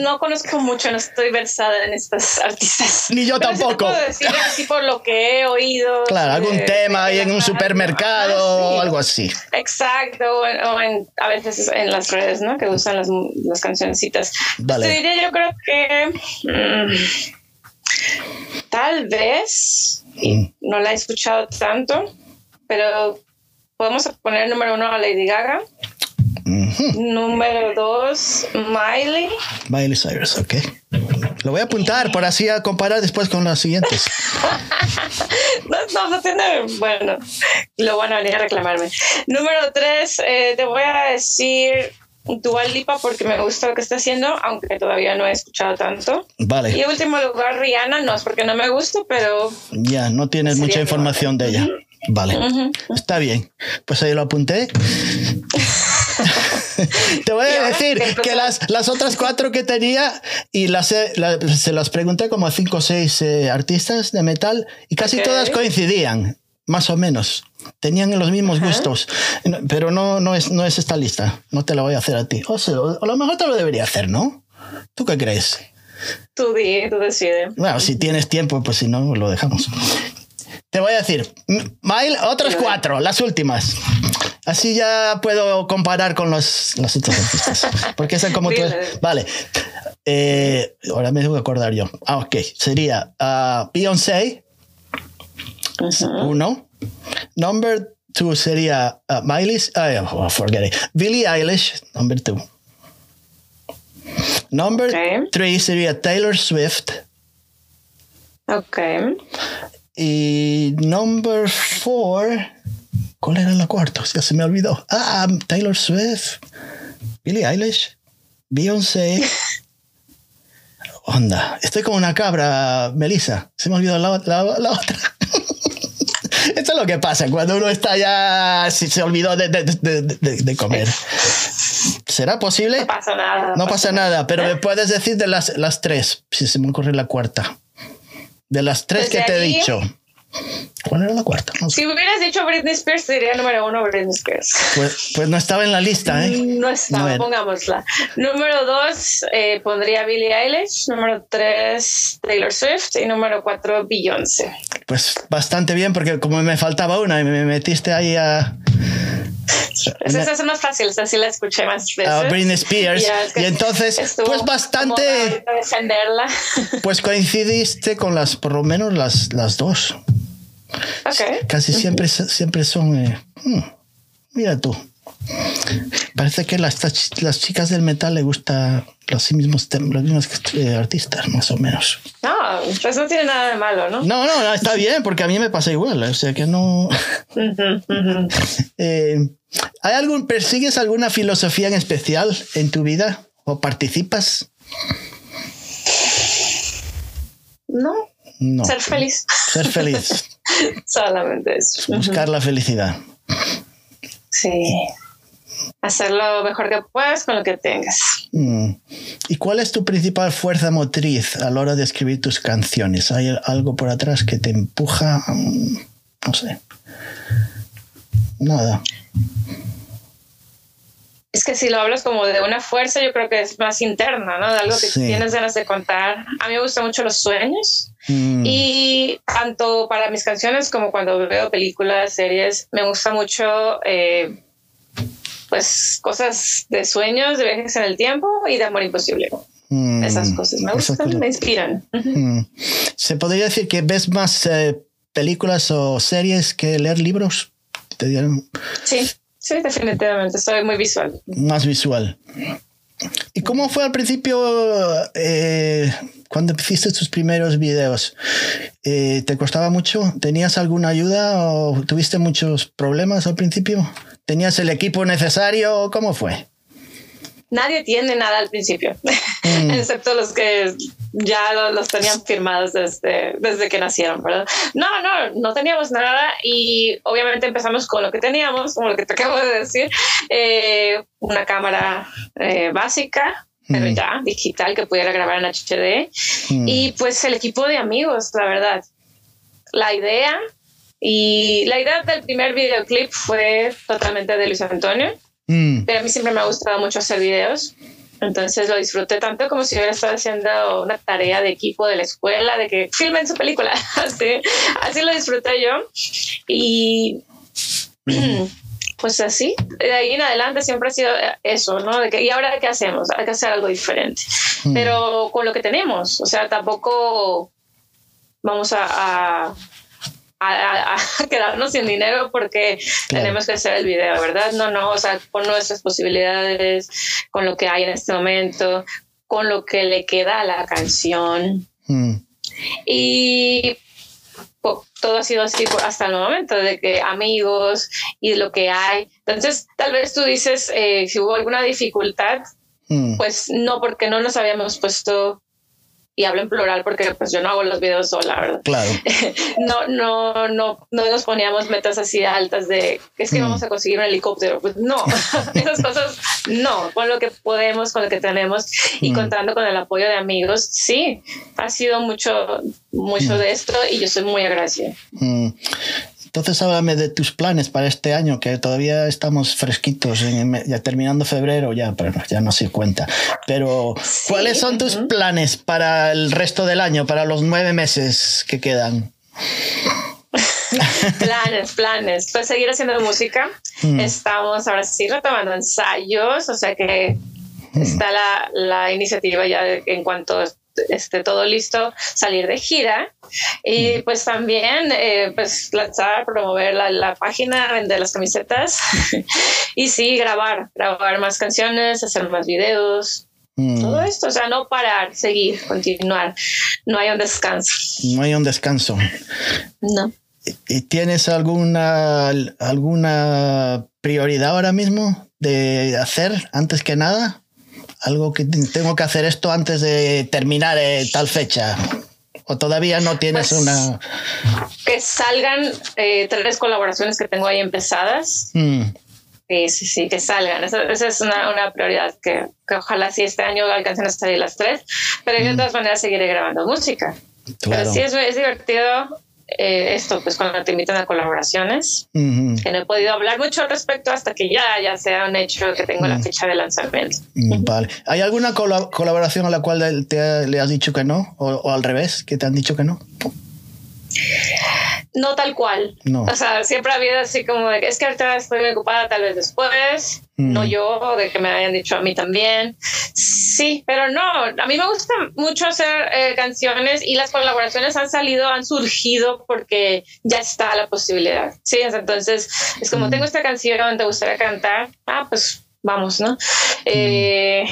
no conozco mucho, no estoy versada en estas artistas. Ni yo tampoco. puedo decir así por lo que he oído. Claro, algún tema ahí en un supermercado o algo así. Exacto, o, a veces en las redes, ¿no? Que usan las, las cancioncitas. Te diría, yo creo que. Mm, tal vez no la he escuchado tanto, pero podemos poner número uno a Lady Gaga. Número dos, Miley. Miley Cyrus, ok. Lo voy a apuntar por así a comparar después con las siguientes. no, no, tiene. Bueno, lo van a venir a reclamarme. Número tres, eh, te voy a decir Dual Lipa porque me gusta lo que está haciendo, aunque todavía no he escuchado tanto. Vale. Y en último lugar, Rihanna, no es porque no me gusta, pero... Ya, no tienes mucha información de ella. Vale, está bien. Pues ahí lo apunté. Te voy a decir que las, las otras cuatro que tenía y las, se las pregunté como a cinco o seis eh, artistas de metal y casi todas coincidían, más o menos. Tenían los mismos gustos, pero no, no, es, no es esta lista. No te la voy a hacer a ti. O, sea, a lo mejor te lo debería hacer, ¿no? ¿Tú qué crees? Tú, di, tú decides. Bueno, si tienes tiempo, pues si no, lo dejamos. Te voy a decir, Mile, otros cuatro, las últimas. Así ya puedo comparar con los, los otros artistas. Porque es como tú. Vale. Eh, ahora me tengo que acordar yo. Ah, ok. Sería uh, Beyoncé. Uno. Number two sería uh, Miley, oh, forget it. Billie Eilish, number two. Number three sería Taylor Swift. Ok. Y number four, ¿cuál era la cuarta? Ya se me olvidó. Ah, Taylor Swift, Billie Eilish, Beyoncé. Onda, estoy como una cabra, Melissa. Se me olvidó la, la otra. Esto es lo que pasa cuando uno está ya, si se olvidó de, de, de, de comer. ¿Será posible? No pasa nada. No, pasa, nada, pero me puedes decir de las, las tres, si se me ocurre la cuarta. De las tres que te he dicho. ¿Cuál era la cuarta? Si hubieras dicho Britney Spears, sería número uno Britney Spears. Pues, pues no estaba en la lista, ¿eh? No estaba, pongámosla. Número dos, eh, pondría Billie Eilish. Número tres, Taylor Swift. Y número cuatro, Beyoncé. Pues bastante bien, porque como me faltaba una y me metiste ahí a. Esa es más fácil, esa sí la escuché más veces. Britney Spears. y entonces, pues bastante. Defenderla. Pues coincidiste con las, por lo menos las, las dos. Casi siempre, siempre son. Eh, hmm, mira tú. Parece que las, las chicas del metal le gusta los mismos, los mismos eh, artistas, más o menos. No, pues no tiene nada de malo, ¿no? No, no, está bien, porque a mí me pasa igual. O sea que no. Eh, ¿Hay algún, persigues alguna filosofía en especial en tu vida o participas? No. No. Ser feliz. Ser feliz. Solamente eso. Buscar la felicidad. Sí. Hacer lo mejor que puedas con lo que tengas. Mm. ¿Y cuál es tu principal fuerza motriz a la hora de escribir tus canciones? ¿Hay algo por atrás que te empuja? Mm, no sé. Nada. Es que si lo hablas como de una fuerza, yo creo que es más interna, ¿no? De algo que tienes ganas de contar. A mí me gustan mucho los sueños. Mm. Y tanto para mis canciones como cuando veo películas, series, me gusta mucho, eh, pues, cosas de sueños, de viajes en el tiempo y de amor imposible. Mm. Esas cosas me gustan, me inspiran. Mm. ¿Se podría decir que ves más eh, películas o series que leer libros? ¿Te dieron? Sí, sí, definitivamente. Soy muy visual. Más visual. ¿Y cómo fue al principio eh, cuando hiciste tus primeros videos? Eh, ¿Te costaba mucho? ¿Tenías alguna ayuda o tuviste muchos problemas al principio? ¿Tenías el equipo necesario? ¿Cómo fue? Nadie tiene nada al principio, mm. excepto los que ya los, tenían firmados desde, desde que nacieron, ¿verdad? No, no, no teníamos nada y obviamente empezamos con lo que teníamos, como lo que te acabo de decir, eh, una cámara eh, básica, pero mm. ya digital que pudiera grabar en HD mm. y pues el equipo de amigos, la verdad. La idea y la idea del primer videoclip fue totalmente de Luis Antonio Mm. Pero a mí siempre me ha gustado mucho hacer videos. Entonces lo disfruté tanto como si hubiera estado haciendo una tarea de equipo de la escuela, de que filmen su película. así, así lo disfruté yo. Y pues así, de ahí en adelante siempre ha sido eso, ¿no? De que, ¿y ahora qué hacemos? Hay que hacer algo diferente. Mm. Pero con lo que tenemos, o sea, tampoco vamos a a, quedarnos sin dinero porque tenemos que hacer el video, ¿verdad? No, no, o sea, con nuestras posibilidades, con lo que hay en este momento, con lo que le queda a la canción. Mm. Y todo ha sido así hasta el momento, de que amigos y lo que hay. Entonces, tal vez tú dices, eh, si hubo alguna dificultad, mm. pues no, porque no nos habíamos puesto y hablo en plural porque pues yo no hago los videos sola, ¿verdad? Claro. no, no, no, no nos poníamos metas así altas de es que mm. vamos a conseguir un helicóptero. Pues no, esas cosas no, con lo que podemos, con lo que tenemos y mm. contando con el apoyo de amigos, sí, ha sido mucho, mucho mm. de esto y yo soy muy agradecida. Entonces háblame de tus planes para este año, que todavía estamos fresquitos, ya terminando febrero, ya, pero ya no se cuenta. Pero, ¿cuáles son tus planes para el resto del año, para los nueve meses que quedan? planes, planes. Pues seguir haciendo música. Mm. Estamos ahora sí retomando ensayos, o sea que mm. está la, la, iniciativa ya en cuanto esté todo listo, salir de gira y pues también eh, pues lanzar, promover la, la, página, vender las camisetas y sí, grabar, grabar más canciones, hacer más videos. Mm. Todo esto, o sea, no parar, seguir, continuar. No hay un descanso. No hay un descanso. No. ¿Y tienes alguna, alguna prioridad ahora mismo de hacer antes que nada? Algo que tengo que hacer esto antes de terminar eh, tal fecha. ¿O todavía no tienes pues, una...? Que salgan eh, tres colaboraciones que tengo ahí empezadas. Mm. Sí, sí, sí, que salgan. Esa, es una, una prioridad que, que, ojalá sí este año alcancen a salir las tres, pero de todas maneras seguiré grabando música. Pero sí es, es divertido eh, esto, pues cuando te invitan a colaboraciones, que no he podido hablar mucho al respecto hasta que ya, ya sea un hecho que tengo la fecha de lanzamiento. Vale. ¿Hay alguna colaboración a la cual te, le has dicho que no? O, o, al revés, que te han dicho que no? No tal cual. O sea, siempre ha habido así como de que es que ahorita estoy muy ocupada, tal vez después. Mm. No yo, de que me hayan dicho a mí también. Sí, pero no. A mí me gusta mucho hacer eh, canciones y las colaboraciones han salido, han surgido porque ya está la posibilidad. Sí, entonces es como mm. tengo esta canción, te gustaría cantar. Ah, pues vamos, ¿no? Mm. Eh,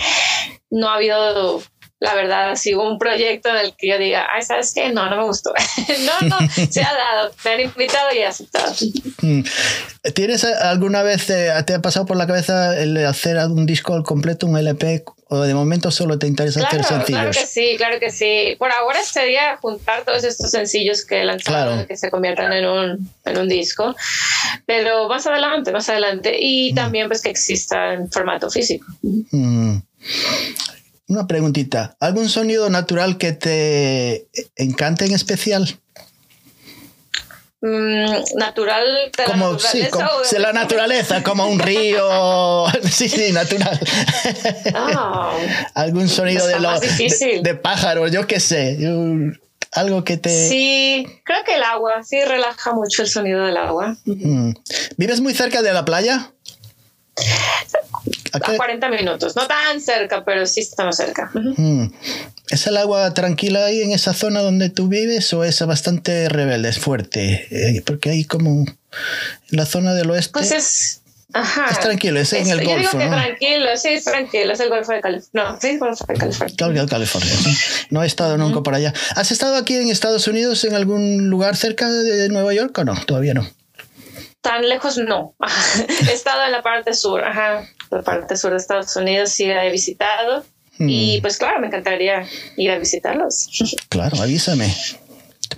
no ha habido la verdad, así un proyecto en el que yo diga, ay, ¿sabes qué? No, no me gustó. no, no, se ha dado, me han invitado y he aceptado. Mm. ¿Tienes alguna vez, eh, te ha pasado por la cabeza el hacer un disco al completo, un LP, o de momento solo te interesa hacer sencillos? Claro que sí, claro que sí. Por ahora sería juntar todos estos sencillos que he lanzado, que se conviertan en un, en un disco, pero más adelante, más adelante, y mm. también pues que exista en formato físico. Mm. Una preguntita. ¿Algún sonido natural que te encante en especial? Mm, natural de como, la sí, como, de la naturaleza, como un río. sí, sí, natural. Oh, Algún sonido de, lo, de, de, pájaros, yo qué sé. Algo que te. Sí, creo que el agua, sí, relaja mucho el sonido del agua. Mm. ¿Vives muy cerca de la playa? A 40 minutos, no tan cerca, pero sí estamos cerca. Mm. ¿Es el agua tranquila ahí en esa zona donde tú vives o es bastante rebelde, es fuerte? Eh, porque hay como en la zona del oeste. Pues es. Ajá. Es tranquilo, es, en el yo Golfo. Digo que tranquilo, sí, es tranquilo, es el Golfo de California. No, sí, el Golfo de California. California, No he estado nunca por allá. ¿Has estado aquí en Estados Unidos en algún lugar cerca de Nueva York o no? Todavía no tan lejos no. he estado en la parte sur, ajá, la parte sur de Estados Unidos sí he visitado. Y hmm. pues claro, me encantaría ir a visitarlos. Claro, avísame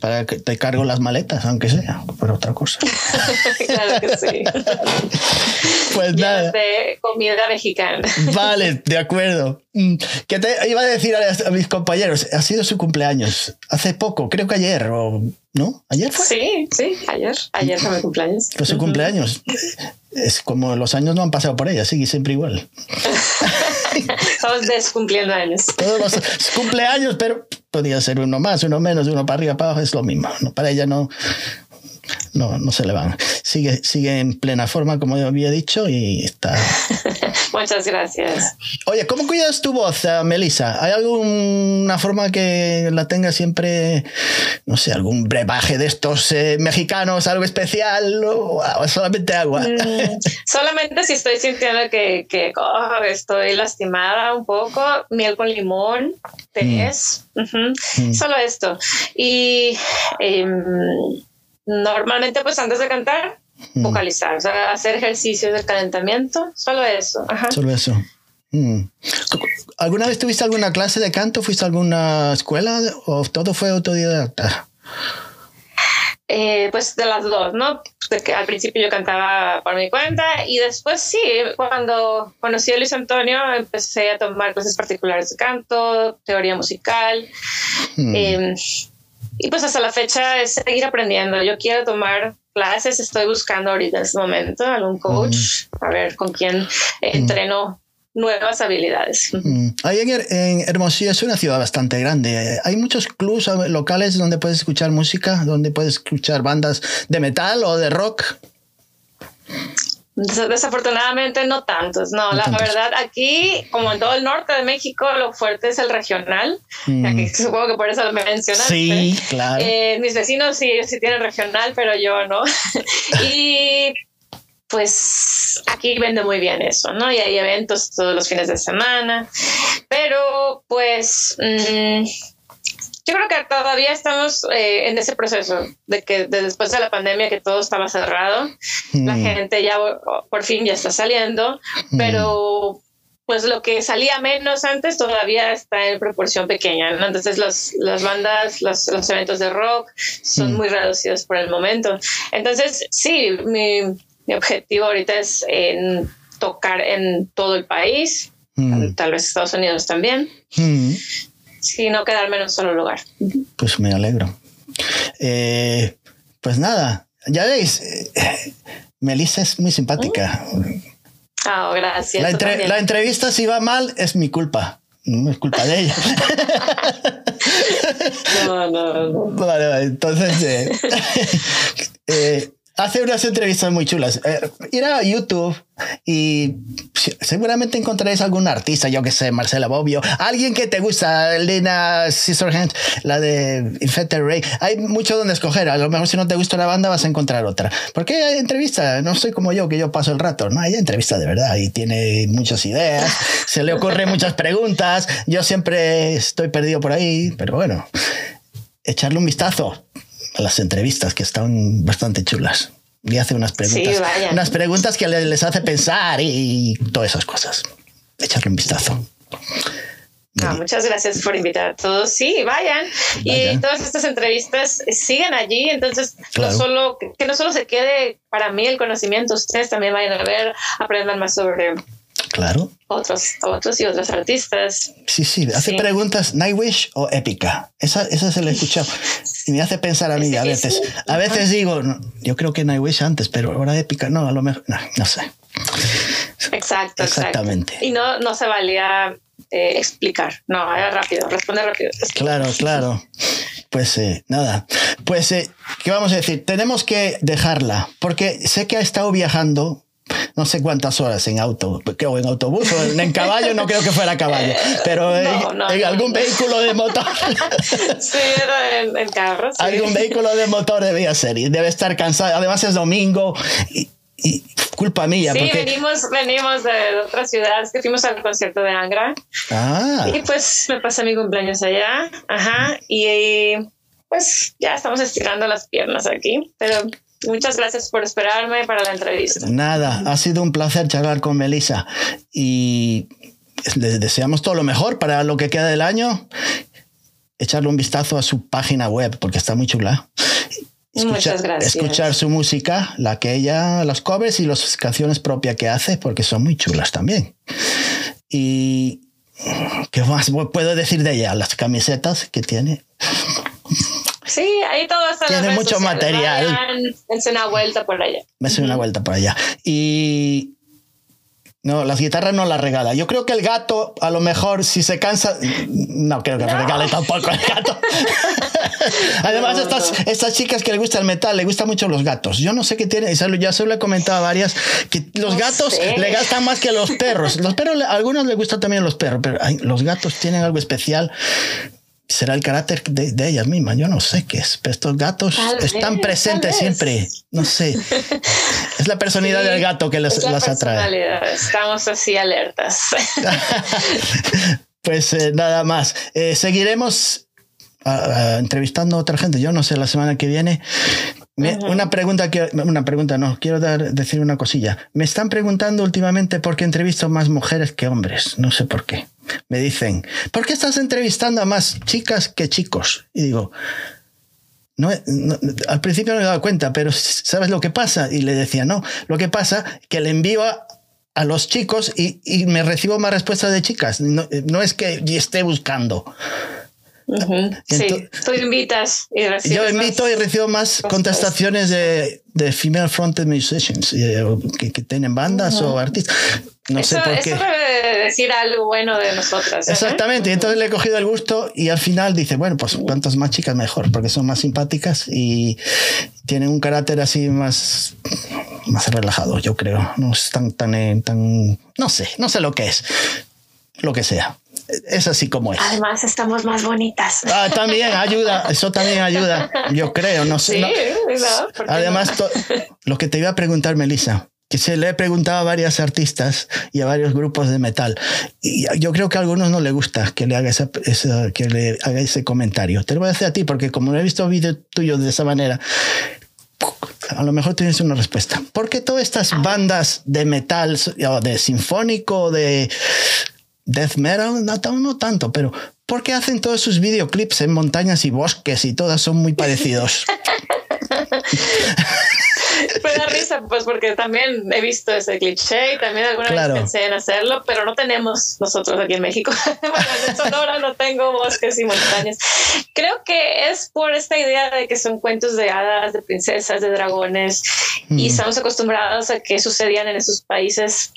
para que te cargo las maletas, aunque sea, por otra cosa. claro que sí. Pues nada. De comida mexicana. Vale, de acuerdo. Mm, que te iba a decir a, mis compañeros, ha sido su cumpleaños hace poco, creo que ayer, o ¿no? ¿Ayer fue? Sí, sí, ayer. Ayer fue mi cumpleaños. Fue su cumpleaños. Es como los años no han pasado por ella, sigue siempre igual. Estamos descumpliendo años. Todos los cumpleaños, pero podía ser uno más, uno menos, uno para arriba, para abajo, es lo mismo. ¿no? Para ella no, no, no se le van. Sigue, sigue en plena forma, como había dicho, y está. Muchas gracias. Oye, ¿cómo cuidas tu voz, eh, Melissa? ¿Hay alguna forma que la tenga siempre, no sé, algún brebaje de estos eh, mexicanos, algo especial, o, solamente agua? Mm, solamente si estoy sintiendo que, que oh, estoy lastimada un poco, miel con limón, té, mm. solo esto. Y. Em, Normalmente, pues antes de cantar, mm. vocalizar, o sea, hacer ejercicios de calentamiento, solo eso. Solo eso. Mm. ¿Alguna vez tuviste alguna clase de canto? ¿Fuiste a alguna escuela o todo fue autodidacta? Eh, pues de las dos, ¿no? De que al principio yo cantaba por mi cuenta y después sí, cuando conocí a Luis Antonio empecé a tomar clases particulares de canto, teoría musical. Mm. Em, y pues hasta la fecha es seguir aprendiendo. Yo quiero tomar clases, estoy buscando ahorita en este momento algún coach, a ver con quién entreno nuevas habilidades. Ahí en, Hermosillo es una ciudad bastante grande. Hay muchos clubs locales donde puedes escuchar música, donde puedes escuchar bandas de metal o de rock. Desafortunadamente no tantos, no, la verdad aquí, como en todo el norte de México, lo fuerte es el regional, mm. supongo que por eso lo mencionaste. Sí, claro. Eh, mis vecinos sí, sí tienen regional, pero yo no. y pues aquí vende muy bien eso, ¿no? Y hay eventos todos los fines de semana, pero pues... Mm, yo creo que todavía estamos eh, en ese proceso de que después de la pandemia que todo estaba cerrado, la mm. gente ya por fin ya está saliendo, mm. pero pues lo que salía menos antes todavía está en proporción pequeña, Entonces los, las bandas, los, los, eventos de rock son mm. muy reducidos por el momento. Entonces, sí, mi, mi objetivo ahorita es en tocar en todo el país, mm. tal vez Estados Unidos también, si no quedarme en un solo lugar. Pues me alegro. Eh, pues nada, ya veis, eh, Melissa es muy simpática. Ah, gracias. La, entrevista, si va mal, es mi culpa. No es culpa de ella. no, no, no. Vale, entonces, eh, eh hace unas entrevistas muy chulas. Eh, ir a YouTube y seguramente encontraréis algún artista, yo que sé, Marcela Bobbio, alguien que te gusta, Lena Scissorhands, la de Infected Ray. Hay mucho donde escoger. A lo mejor si no te gusta una banda vas a encontrar otra. Porque hay entrevista, no soy como yo que yo paso el rato, no hay entrevista de verdad y tiene muchas ideas, se le ocurren muchas preguntas. Yo siempre estoy perdido por ahí, pero bueno, echarle un vistazo las entrevistas que están bastante chulas. Y hace unas preguntas, unas preguntas que les hace pensar y, todas esas cosas. Echarle un vistazo. Ah, muchas gracias por invitar a todos. Sí, vayan. Y todas estas entrevistas siguen allí. Entonces, no solo, que no solo se quede para mí el conocimiento, ustedes también vayan a ver, aprendan más sobre Claro. Otros, otros y otros artistas. Sí, sí, hace preguntas Nightwish o épica. Esa, esa se la he escuchado. Y me hace pensar a mí a veces. A veces digo, yo creo que Nightwish antes, pero ahora épica, no, a lo mejor, no, sé. Exacto, exactamente. Y no, no se valía eh, explicar, no, era rápido, responde rápido. Claro, claro. Pues eh, nada, pues eh, ¿qué vamos a decir? Tenemos que dejarla, porque sé que ha estado viajando no sé cuántas horas en auto, o en autobús o en, caballo, no creo que fuera caballo, pero en, algún vehículo de motor. sí, era en, carro. Algún vehículo de motor debía ser y debe estar cansado. Además es domingo y, culpa mía. Sí, venimos, venimos de otra ciudad, es que fuimos al concierto de Angra. Ah. Y pues me pasé mi cumpleaños allá. Ajá. Y pues ya estamos estirando las piernas aquí, pero Muchas gracias por esperarme para la entrevista. Nada, ha sido un placer charlar con Melissa y le deseamos todo lo mejor para lo que queda del año. Echarle un vistazo a su página web porque está muy chula. Muchas gracias. Escuchar su música, la que ella, las covers y las canciones propias que hace, porque son muy chulas también. Y ¿qué más puedo decir de ella? Las camisetas que tiene. Sí, ahí todo está. Tiene mucho material. Vayan, una vuelta por allá. Me una vuelta por allá. Y no, las guitarras no las regala. Yo creo que el gato, a lo mejor, si se cansa, no creo que no. regale tampoco el gato. Además, estas, estas chicas que le gusta el metal, le gustan mucho los gatos. Yo no sé qué tiene, ya se lo he comentado a varias, que los gatos le gastan más que los perros. Los perros, a algunos les gustan también los perros, pero los gatos tienen algo especial será el carácter de, de, ellas mismas. Yo no sé qué es, pero estos gatos están presentes siempre. No sé. Es la personalidad del gato que las atrae. Estamos así alertas. pues eh, nada más. Eh, seguiremos entrevistando a otra gente. Yo no sé, la semana que viene. Una pregunta que una pregunta no quiero dar decir una cosilla. Me están preguntando últimamente por qué entrevisto más mujeres que hombres. No sé por qué me dicen, ¿por qué estás entrevistando a más chicas que chicos? Y digo, no, al principio no me dado cuenta, pero ¿sabes lo que pasa? Y le decía, no, lo que pasa que le envío a, los chicos y, me recibo más respuestas de chicas. No, no es que esté buscando sí, tú invitas y recibes Yo invito y recibo más contestaciones de, de female fronted musicians eh, que, que, tienen bandas o artistas. No sé por qué. Eso debe decir algo bueno de nosotras. ¿eh? Exactamente. Y entonces le he cogido el gusto y al final dice, bueno, pues cuantas más chicas mejor, porque son más simpáticas y tienen un carácter así más, más relajado, yo creo. No es tan, tan, eh, tan, no sé, no sé lo que es. Lo que sea es así como es. Además, estamos más bonitas. Ah, también ayuda, eso también ayuda, yo creo, no sé. Además, lo que te iba a preguntar, Melissa, que se le he preguntado a varias artistas y a varios grupos de metal. Y yo creo que a algunos no le gusta que le haga, esa, que le haga ese comentario. Te lo voy a decir a ti, porque como no he visto vídeos tuyos de esa manera, a lo mejor tienes una respuesta. ¿Por qué todas estas bandas de metal, de sinfónico, de death metal, no, no tanto, pero ¿por qué hacen todos sus videoclips en montañas y bosques y todas son muy parecidos? Me da risa, pues, porque también he visto ese cliché y también alguna vez pensé en hacerlo, pero no tenemos nosotros aquí en México. bueno, en Sonora no tengo bosques y montañas. Creo que es por esta idea de que son cuentos de hadas, de princesas, de dragones, y mm. estamos acostumbrados a que sucedían en esos países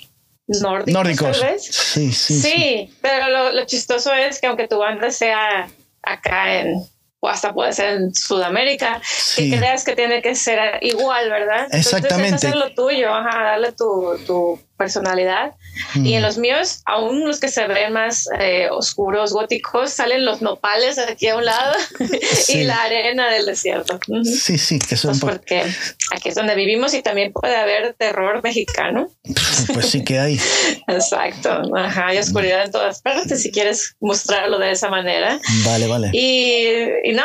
nórdicos. Nórdicos. Sí, sí, sí, pero lo, lo chistoso es que aunque tu banda sea acá en o hasta puede ser en Sudamérica, que creas que tiene que ser igual, ¿verdad? Exactamente. Entonces, hacer lo tuyo, ajá, darle tu, tu personalidad. Y en mm. los míos, aún los que se ven más eh, oscuros, góticos, salen los nopales aquí a un lado y la arena del desierto. Sí, sí, que son... Pues porque aquí es donde vivimos y también puede haber terror mexicano. Pues sí que hay. Exacto, ajá, hay oscuridad en todas partes si quieres mostrarlo de esa manera. Vale, vale. Y, y no,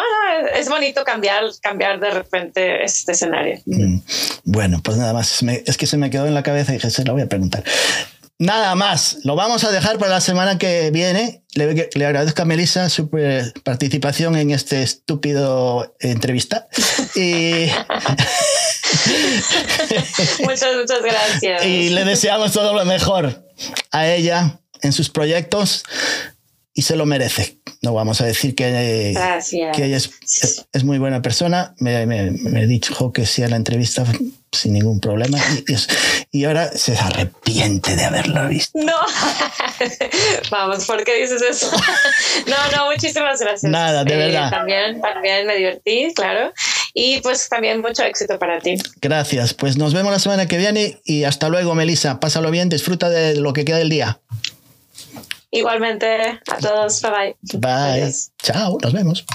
es bonito cambiar, cambiar de repente este escenario. Mm. Bueno, pues nada más, es que se me quedó en la cabeza y dije, se lo voy a preguntar Nada más, lo vamos a dejar para la semana que viene. Le, agradezco a Melissa su participación en este estúpido entrevista. Y... muchas, muchas gracias. Y le deseamos todo lo mejor a ella en sus proyectos y se lo merece. No vamos a decir que, que ella es, es, muy buena persona. Me, me, me dicho que sí a la entrevista sin ningún problema y, ahora se arrepiente de haberlo visto. No, vamos, ¿por qué dices eso? no, no, muchísimas gracias. Nada, de eh, verdad. También, también me divertí, claro. Y pues también mucho éxito para ti. Gracias, pues nos vemos la semana que viene y hasta luego, Melissa. Pásalo bien, disfruta de lo que queda del día. Igualmente a todos. Bye bye. Bye. Chao. Nos vemos.